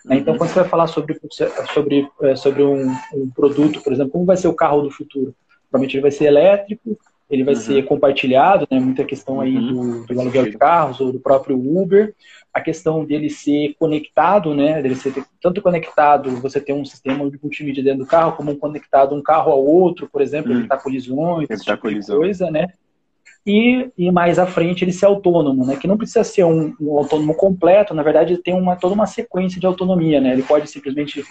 Né? Então, quando você vai falar sobre, sobre, é, sobre um, um produto, por exemplo, como vai ser o carro do futuro? Provavelmente ele vai ser elétrico, ele vai uhum. ser compartilhado, né? Muita questão aí uhum. do, do, aluguel de carros ou do próprio Uber. A questão dele ser conectado, né? Dele ser tanto conectado, você tem um sistema de multimídia dentro do carro, como um conectado um carro ao outro, por exemplo, uhum. evitar colisões, esse tipo colisão. coisa, né? E, e, mais à frente ele ser autônomo, né? Que não precisa ser um, um autônomo completo, na verdade ele tem uma, toda uma sequência de autonomia, né? Ele pode simplesmente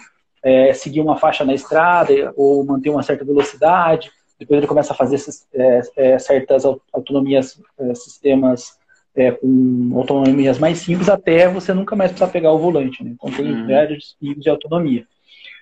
é, seguir uma faixa na estrada ou manter uma certa velocidade, depois ele começa a fazer é, é, certas autonomias, é, sistemas é, com autonomias mais simples, até você nunca mais precisar pegar o volante. Né? Então tem uhum. vários níveis de autonomia.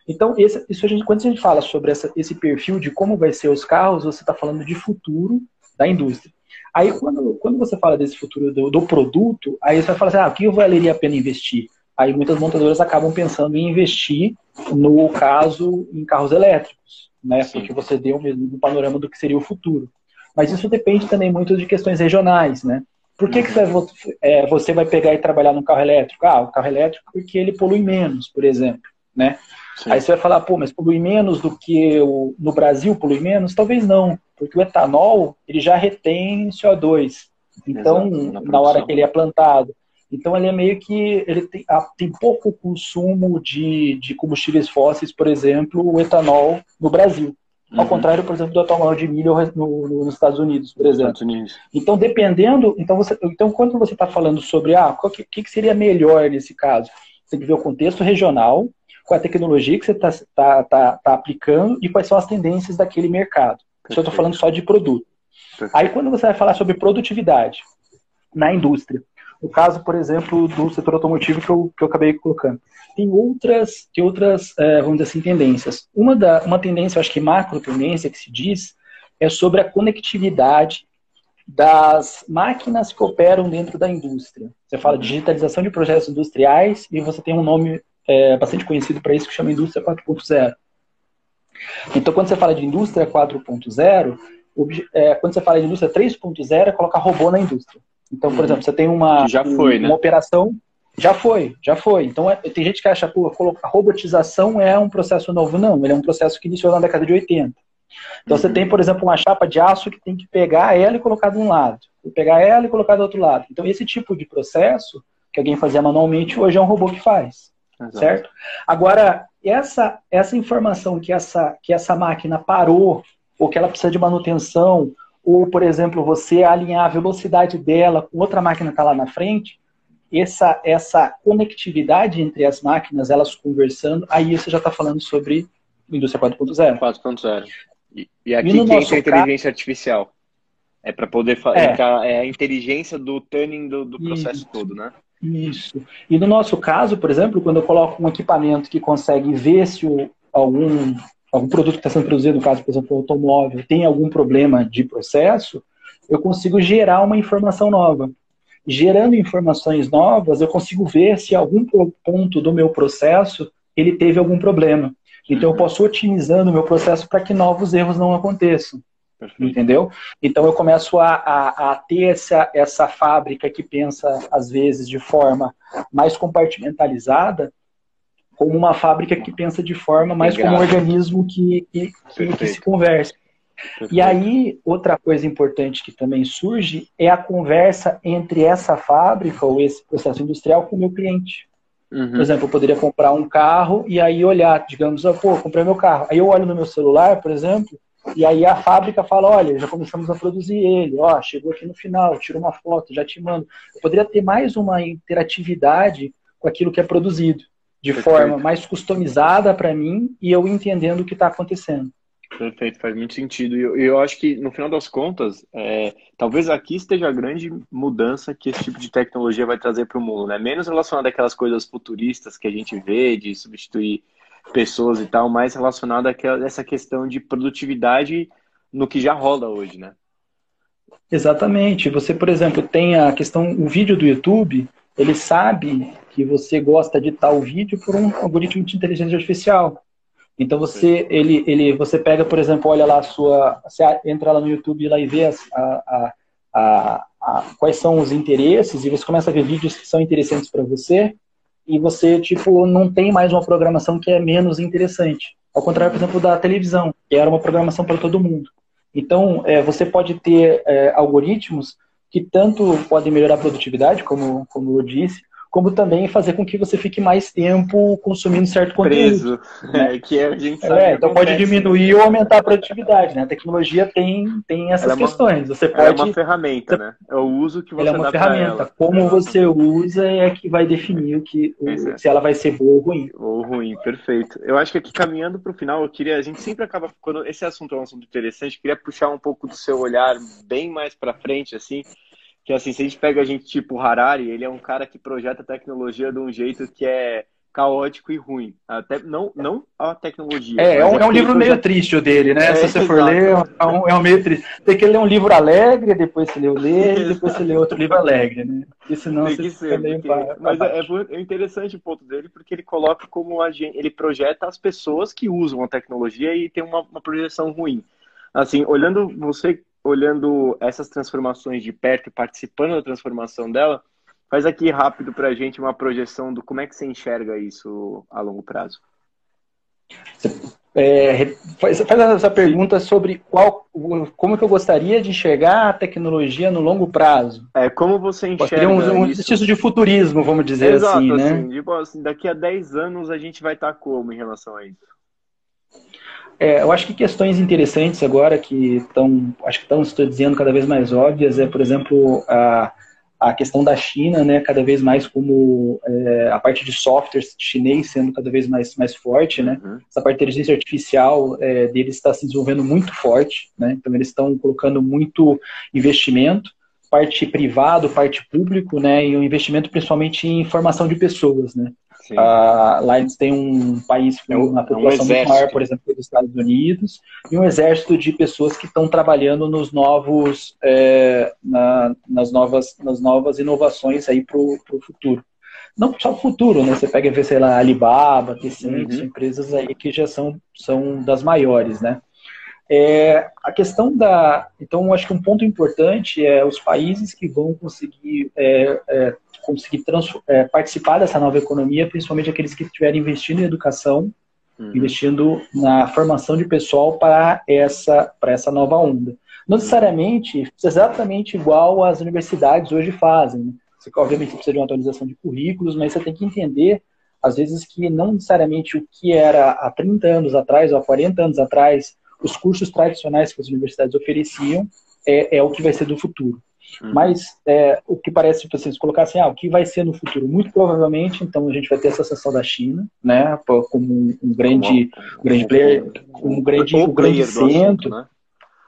Então, esse, isso a gente, quando a gente fala sobre essa, esse perfil de como vai ser os carros, você está falando de futuro da indústria. Aí, quando, quando você fala desse futuro do, do produto, aí você vai falar assim, ah, o que valeria a pena investir? Aí muitas montadoras acabam pensando em investir, no caso, em carros elétricos né? Sim. Porque você deu mesmo um panorama do que seria o futuro. Mas isso depende também muito de questões regionais, né? Por que, que você, vai, é, você vai pegar e trabalhar num carro elétrico? Ah, o carro elétrico porque ele polui menos, por exemplo, né? Sim. Aí você vai falar, pô, mas polui menos do que o, no Brasil polui menos? Talvez não, porque o etanol ele já retém CO2. Então, Exato, na, na hora que ele é plantado, então ele é meio que ele tem, tem pouco consumo de, de combustíveis fósseis, por exemplo, o etanol no Brasil. Ao uhum. contrário, por exemplo, do etanol de milho no, no, nos Estados Unidos, por exemplo. Unidos. Então, dependendo, então, você, então quando você está falando sobre ah, o que, que, seria melhor nesse caso, você tem que ver o contexto regional, qual a tecnologia que você está tá, tá, tá aplicando e quais são as tendências daquele mercado. Isso eu estou falando só de produto. Perfeito. Aí, quando você vai falar sobre produtividade na indústria, no caso, por exemplo, do setor automotivo que eu, que eu acabei colocando. Tem outras, tem outras é, vamos dizer assim, tendências. Uma, da, uma tendência, eu acho que macro tendência que se diz, é sobre a conectividade das máquinas que operam dentro da indústria. Você fala digitalização de processos industriais e você tem um nome é, bastante conhecido para isso que chama indústria 4.0. Então, quando você fala de indústria 4.0, é, quando você fala de indústria 3.0, é colocar robô na indústria. Então, por uhum. exemplo, você tem uma, já foi, uma né? operação. Já foi, já foi. Então, é, tem gente que acha que a robotização é um processo novo. Não, ele é um processo que iniciou na década de 80. Então, uhum. você tem, por exemplo, uma chapa de aço que tem que pegar ela e colocar de um lado, pegar ela e colocar do outro lado. Então, esse tipo de processo que alguém fazia manualmente, hoje é um robô que faz. Exato. Certo? Agora, essa, essa informação que essa, que essa máquina parou, ou que ela precisa de manutenção, ou, por exemplo, você alinhar a velocidade dela com outra máquina que está lá na frente, essa, essa conectividade entre as máquinas, elas conversando, aí você já está falando sobre indústria 4.0. 4.0. E, e aqui e que entra a inteligência caso, artificial. É para poder é. é a inteligência do tuning do, do processo Isso. todo, né? Isso. E no nosso caso, por exemplo, quando eu coloco um equipamento que consegue ver se o, algum, algum produto que está sendo produzido, no caso, por exemplo, o automóvel, tem algum problema de processo, eu consigo gerar uma informação nova. Gerando informações novas, eu consigo ver se algum ponto do meu processo ele teve algum problema. Então, eu posso otimizando o meu processo para que novos erros não aconteçam. Perfeito. Entendeu? Então eu começo a, a, a, ter essa, essa fábrica que pensa, às vezes, de forma mais compartimentalizada, como uma fábrica que pensa de forma mais como um organismo que, que, que, que se conversa. Perfeito. E aí, outra coisa importante que também surge é a conversa entre essa fábrica ou esse processo industrial com o meu cliente. Uhum. Por exemplo, eu poderia comprar um carro e aí olhar, digamos, ah, pô, comprei meu carro. Aí eu olho no meu celular, por exemplo, e aí a fábrica fala, olha, já começamos a produzir ele, ó, chegou aqui no final, tira uma foto, já te mando. Eu poderia ter mais uma interatividade com aquilo que é produzido, de Perfeito. forma mais customizada para mim e eu entendendo o que está acontecendo. Perfeito, faz muito sentido. E eu, eu, acho que, no final das contas, é, talvez aqui esteja a grande mudança que esse tipo de tecnologia vai trazer para o mundo, né? Menos relacionado àquelas coisas futuristas que a gente vê, de substituir pessoas e tal, mais relacionado a essa questão de produtividade no que já rola hoje, né? Exatamente. Você, por exemplo, tem a questão, o vídeo do YouTube, ele sabe que você gosta de tal vídeo por um algoritmo de inteligência artificial. Então você, ele, ele, você pega, por exemplo, olha lá a sua, você entra lá no YouTube lá e vê as, a, a, a, quais são os interesses e você começa a ver vídeos que são interessantes para você e você, tipo, não tem mais uma programação que é menos interessante. Ao contrário, por exemplo, da televisão, que era uma programação para todo mundo. Então, é, você pode ter é, algoritmos que tanto podem melhorar a produtividade, como, como eu disse, como também fazer com que você fique mais tempo consumindo certo conteúdo. Preso, né? é, que a gente sabe é, Então pode diminuir ou aumentar a produtividade, né? A tecnologia tem, tem essas é uma, questões. Você pode, é uma ferramenta, né? É o uso que você ela é uma ferramenta. Ela. Como você usa é que vai definir o que, o, é. se ela vai ser boa ou ruim. Ou ruim, perfeito. Eu acho que aqui caminhando para o final, eu queria, a gente sempre acaba, quando esse assunto é um assunto interessante, eu queria puxar um pouco do seu olhar bem mais para frente, assim, que assim, se a gente pega a gente tipo Harari, ele é um cara que projeta tecnologia de um jeito que é caótico e ruim. Até não, não a tecnologia. É, é um, é um livro meio triste o dele, né? É, Se você for ler, é um, é um meio triste. Tem que ler um livro alegre, depois você lê o ler, *laughs* depois você lê outro livro alegre, né? Porque senão Tem que você ser, porque... pra, Mas é, é, interessante o ponto dele, porque ele coloca como a gente, ele projeta as pessoas que usam a tecnologia e tem uma, uma projeção ruim. Assim, olhando você olhando essas transformações de perto e participando da transformação dela, faz aqui rápido para a gente uma projeção do como é que você enxerga isso a longo prazo. É, faz, faz essa pergunta sobre qual, como que eu gostaria de enxergar a tecnologia no longo prazo. É, como você enxerga um, um exercício de futurismo, vamos dizer Exato, assim, né? Assim, tipo assim, daqui a 10 anos a gente vai estar como em relação a isso? É, eu acho que questões interessantes agora que estão, acho que estão se dizendo cada vez mais óbvias é, por exemplo, a, a questão da China, né, cada vez mais como é, a parte de software chinês sendo cada vez mais, mais forte, né, uhum. essa parte de inteligência artificial é, deles está se desenvolvendo muito forte, né, então eles estão colocando muito investimento, parte privado, parte público, né, e o um investimento principalmente em formação de pessoas, né, Uh, lá eles têm um país com é uma população é um muito maior, por exemplo, que os Estados Unidos, e um exército de pessoas que estão trabalhando nos novos, é, na, nas, novas, nas novas inovações aí para o futuro. Não só o futuro, né? Você pega, sei lá, Alibaba, Tencent, uhum. empresas aí que já são, são das maiores, né? É, a questão da. Então, acho que um ponto importante é os países que vão conseguir é, é, conseguir é, participar dessa nova economia, principalmente aqueles que estiverem investindo em educação, uhum. investindo na formação de pessoal para essa, para essa nova onda. Não necessariamente exatamente igual as universidades hoje fazem. Né? Você, obviamente, precisa de uma atualização de currículos, mas você tem que entender, às vezes, que não necessariamente o que era há 30 anos atrás ou há 40 anos atrás, os cursos tradicionais que as universidades ofereciam, é, é o que vai ser do futuro. Uhum. Mas é, o que parece, tipo assim, se colocar assim, ah, o que vai ser no futuro? Muito provavelmente, então, a gente vai ter essa associação da China, né, como um, um grande, como, grande player, um grande, um grande centro. Assunto, né?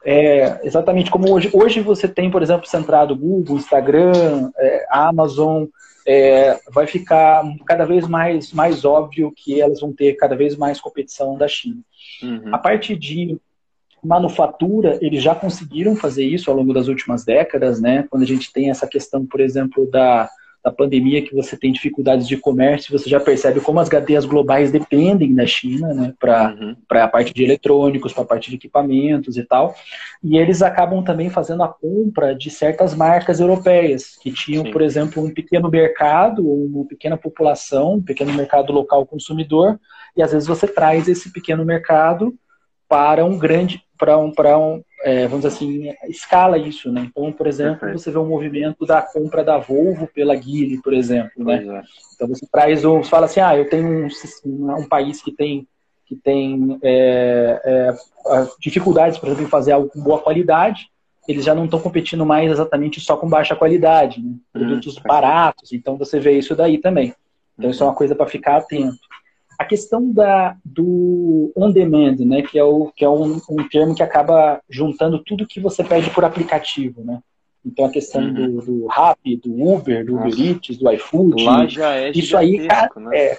É, exatamente como hoje. Hoje você tem, por exemplo, centrado Google, Instagram, é, Amazon, é, vai ficar cada vez mais, mais óbvio que elas vão ter cada vez mais competição da China. Uhum. A parte de manufatura, eles já conseguiram fazer isso ao longo das últimas décadas, né? Quando a gente tem essa questão, por exemplo, da, da pandemia, que você tem dificuldades de comércio, você já percebe como as cadeias globais dependem da China, né? Para uhum. a parte de eletrônicos, para a parte de equipamentos e tal. E eles acabam também fazendo a compra de certas marcas europeias, que tinham, Sim. por exemplo, um pequeno mercado, uma pequena população, um pequeno mercado local consumidor, e às vezes você traz esse pequeno mercado para um grande, para um, para um é, vamos dizer assim, escala isso, né? Então, por exemplo, Perfeito. você vê um movimento da compra da Volvo pela Geely, por exemplo, né? É. Então você traz, você fala assim, ah, eu tenho um, um país que tem que tem é, é, dificuldades, por exemplo, em fazer algo com boa qualidade, eles já não estão competindo mais exatamente só com baixa qualidade, né? Hum, produtos hum, baratos. Então você vê isso daí também. Então isso é uma coisa para ficar atento. A questão da, do on-demand, né, que é, o, que é um, um, termo que acaba juntando tudo que você pede por aplicativo, né? Então a questão uhum. do, do Rappi, do Uber, do Uber Eats, do iFood. Lá já é Isso aí, cara, né? é.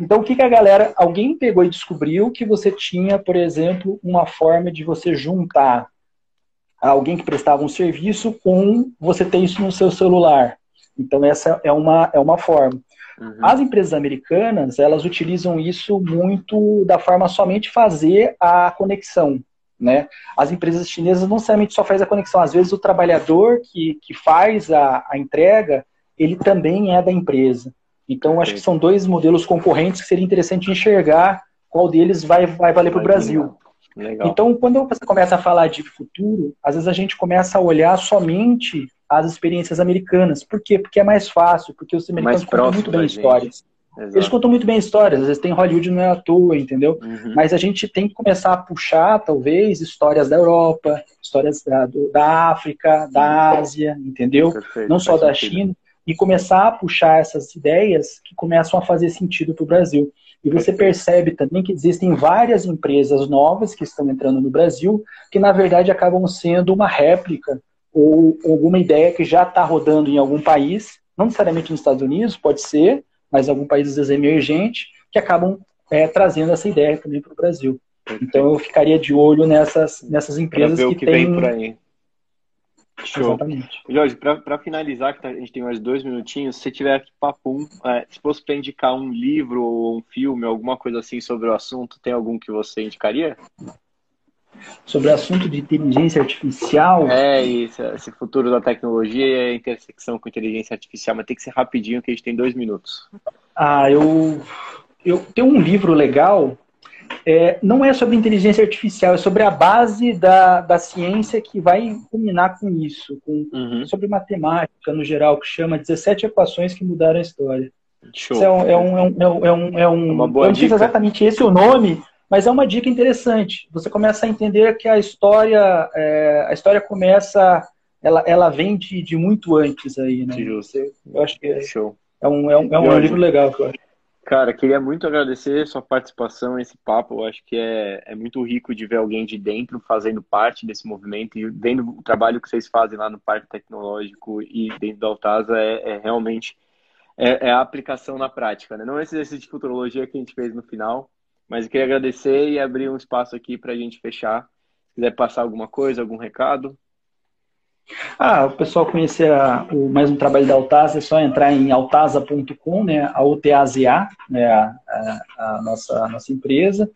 Então o que, que a galera, alguém pegou e descobriu que você tinha, por exemplo, uma forma de você juntar alguém que prestava um serviço com você ter isso no seu celular. Então essa é uma, é uma forma. Uhum. As empresas americanas, elas utilizam isso muito da forma somente fazer a conexão, né? As empresas chinesas não necessariamente só faz a conexão, às vezes o trabalhador que, que faz a, a entrega, ele também é da empresa. Então, acho que são dois modelos concorrentes que seria interessante enxergar qual deles vai, vai valer para o Brasil. Legal. Então, quando você começa a falar de futuro, às vezes a gente começa a olhar somente as experiências americanas. Por quê? Porque é mais fácil, porque os americanos contam muito bem histórias. Exato. Eles contam muito bem histórias, às vezes tem Hollywood não é à toa, entendeu? Uhum. Mas a gente tem que começar a puxar, talvez, histórias da Europa, histórias da, do, da África, da Ásia, entendeu? Perfeito, não só da sentido. China, e começar a puxar essas ideias que começam a fazer sentido para o Brasil. E você percebe também que existem várias empresas novas que estão entrando no Brasil, que na verdade acabam sendo uma réplica ou alguma ideia que já está rodando em algum país, não necessariamente nos Estados Unidos, pode ser, mas em algum país às vezes emergente, que acabam é, trazendo essa ideia também para o Brasil. Então eu ficaria de olho nessas, nessas empresas que, que têm. Show. Exatamente. Jorge, para finalizar, que tá, a gente tem mais dois minutinhos, se tiver aqui papum, é, se fosse para indicar um livro ou um filme, alguma coisa assim sobre o assunto, tem algum que você indicaria? sobre o assunto de inteligência artificial. É isso, esse futuro da tecnologia e a intersecção com inteligência artificial, mas tem que ser rapidinho, que a gente tem dois minutos. Ah, eu, eu tenho um livro legal, é, não é sobre inteligência artificial, é sobre a base da, da ciência que vai culminar com isso, com, uhum. sobre matemática no geral, que chama 17 equações que mudaram a história. Show. Isso é um, é um, é um, é um, é um, Uma boa eu não exatamente esse o nome, mas é uma dica interessante. Você começa a entender que a história, é, a história começa, ela, ela vem de, de muito antes aí, né? Justo. Eu acho que é, Show. é um, é um, é um livro legal, eu acho. Cara, queria muito agradecer sua participação nesse papo. Eu acho que é, é muito rico de ver alguém de dentro fazendo parte desse movimento e vendo o trabalho que vocês fazem lá no Parque Tecnológico e dentro da Altasa é, é realmente é, é, a aplicação na prática. Né? Não esse exercício de futurologia que a gente fez no final, mas eu queria agradecer e abrir um espaço aqui para a gente fechar. Se quiser passar alguma coisa, algum recado. Ah, o pessoal conhecer a, o, mais um trabalho da Altasa, é só entrar em altasa.com, né, a UTAZA, né, a, a, a, nossa, a nossa empresa.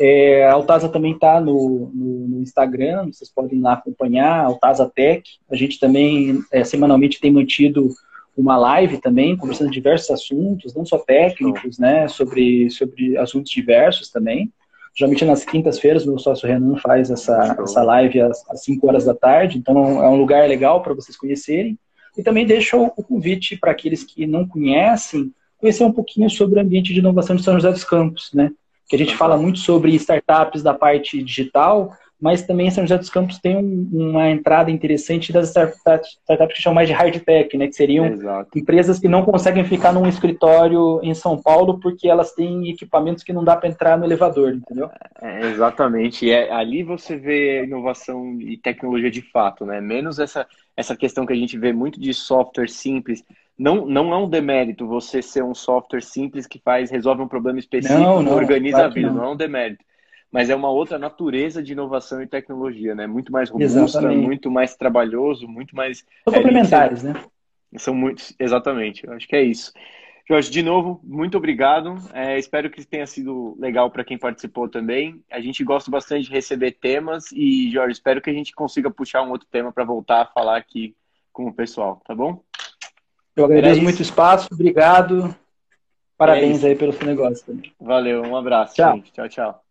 É, a Altasa também está no, no, no, Instagram, vocês podem lá acompanhar, Altasa Tech. A gente também é, semanalmente tem mantido uma live também, conversando diversos assuntos, não só técnicos, né, sobre, sobre assuntos diversos também. Geralmente nas quintas-feiras, meu sócio Renan faz essa, essa live às, às 5 horas da tarde, então é um lugar legal para vocês conhecerem. E também deixo o convite para aqueles que não conhecem, conhecer um pouquinho sobre o ambiente de inovação de São José dos Campos, né? Que a gente fala muito sobre startups da parte digital, mas também São José dos Campos tem um, uma entrada interessante das startups, startups que chamam mais de hard tech, né? Que seriam Exato. empresas que não conseguem ficar num escritório em São Paulo porque elas têm equipamentos que não dá para entrar no elevador, entendeu? É, exatamente. E é, ali você vê inovação e tecnologia de fato, né? Menos essa, essa questão que a gente vê muito de software simples. Não, não é um demérito você ser um software simples que faz resolve um problema específico, não, não, organiza claro a vida, não. não é um demérito mas é uma outra natureza de inovação e tecnologia, né? Muito mais robusta, exatamente. muito mais trabalhoso, muito mais. São é, complementares, né? São muitos, exatamente. Eu acho que é isso. Jorge, de novo, muito obrigado. É, espero que tenha sido legal para quem participou também. A gente gosta bastante de receber temas e, Jorge, espero que a gente consiga puxar um outro tema para voltar a falar aqui com o pessoal, tá bom? Eu agradeço muito o espaço, obrigado. Parabéns é aí pelo seu negócio também. Valeu, um abraço. Tchau, gente. tchau. tchau.